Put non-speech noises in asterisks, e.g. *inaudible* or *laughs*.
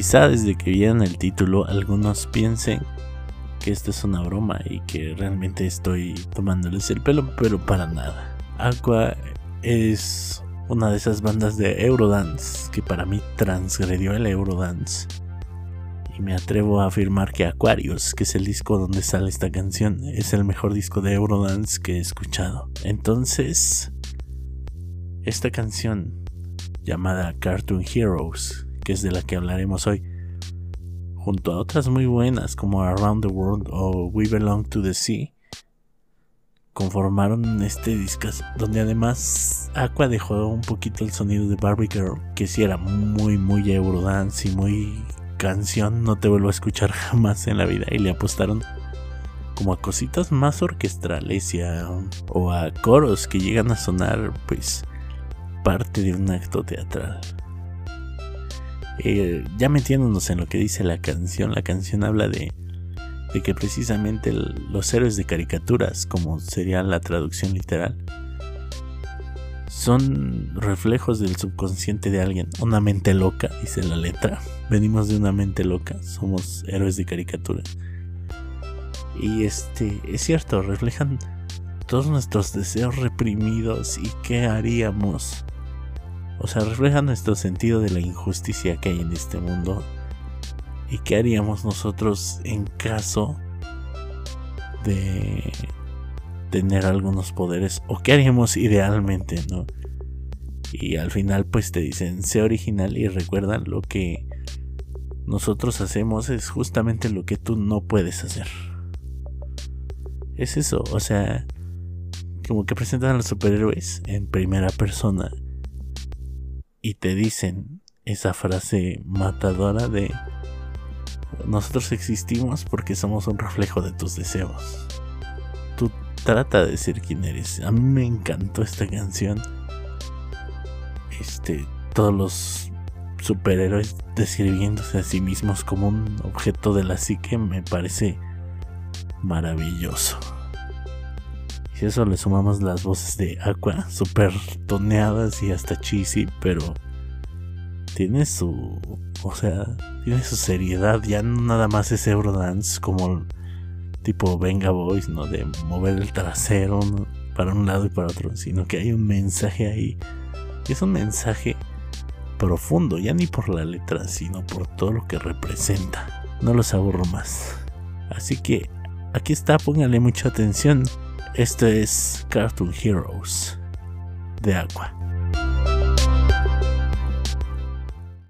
Quizá desde que vieron el título algunos piensen que esto es una broma y que realmente estoy tomándoles el pelo, pero para nada. Aqua es una de esas bandas de Eurodance que para mí transgredió el Eurodance. Y me atrevo a afirmar que Aquarius, que es el disco donde sale esta canción, es el mejor disco de Eurodance que he escuchado. Entonces, esta canción llamada Cartoon Heroes, que es de la que hablaremos hoy, junto a otras muy buenas como Around the World o We Belong to the Sea, conformaron este disco donde además Aqua dejó un poquito el sonido de Barbie Girl, que si era muy muy Eurodance y muy canción, no te vuelvo a escuchar *laughs* jamás en la vida y le apostaron como a cositas más orquestrales y o a coros que llegan a sonar pues parte de un acto teatral. Eh, ya metiéndonos en lo que dice la canción, la canción habla de, de que precisamente los héroes de caricaturas, como sería la traducción literal, son reflejos del subconsciente de alguien, una mente loca, dice la letra. Venimos de una mente loca, somos héroes de caricatura. Y este, es cierto, reflejan todos nuestros deseos reprimidos y qué haríamos o sea, refleja nuestro sentido de la injusticia que hay en este mundo. ¿Y qué haríamos nosotros en caso de tener algunos poderes? ¿O qué haríamos idealmente, no? Y al final pues te dicen, sé original y recuerda lo que nosotros hacemos es justamente lo que tú no puedes hacer. Es eso, o sea, como que presentan a los superhéroes en primera persona y te dicen esa frase matadora de nosotros existimos porque somos un reflejo de tus deseos. Tú trata de ser quien eres. A mí me encantó esta canción. Este, todos los superhéroes describiéndose a sí mismos como un objeto de la psique me parece maravilloso. Si eso le sumamos las voces de Aqua, super toneadas y hasta cheesy, pero tiene su. O sea, tiene su seriedad. Ya no nada más es Eurodance como tipo Venga Boys, ¿no? De mover el trasero para un lado y para otro, sino que hay un mensaje ahí. es un mensaje profundo, ya ni por la letra, sino por todo lo que representa. No los aburro más. Así que aquí está, póngale mucha atención. Esto es Cartoon Heroes de Aqua.